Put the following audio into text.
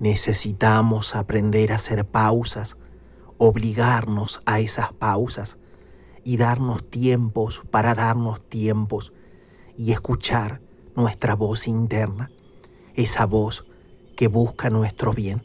Necesitamos aprender a hacer pausas, obligarnos a esas pausas y darnos tiempos para darnos tiempos y escuchar nuestra voz interna, esa voz que busca nuestro bien.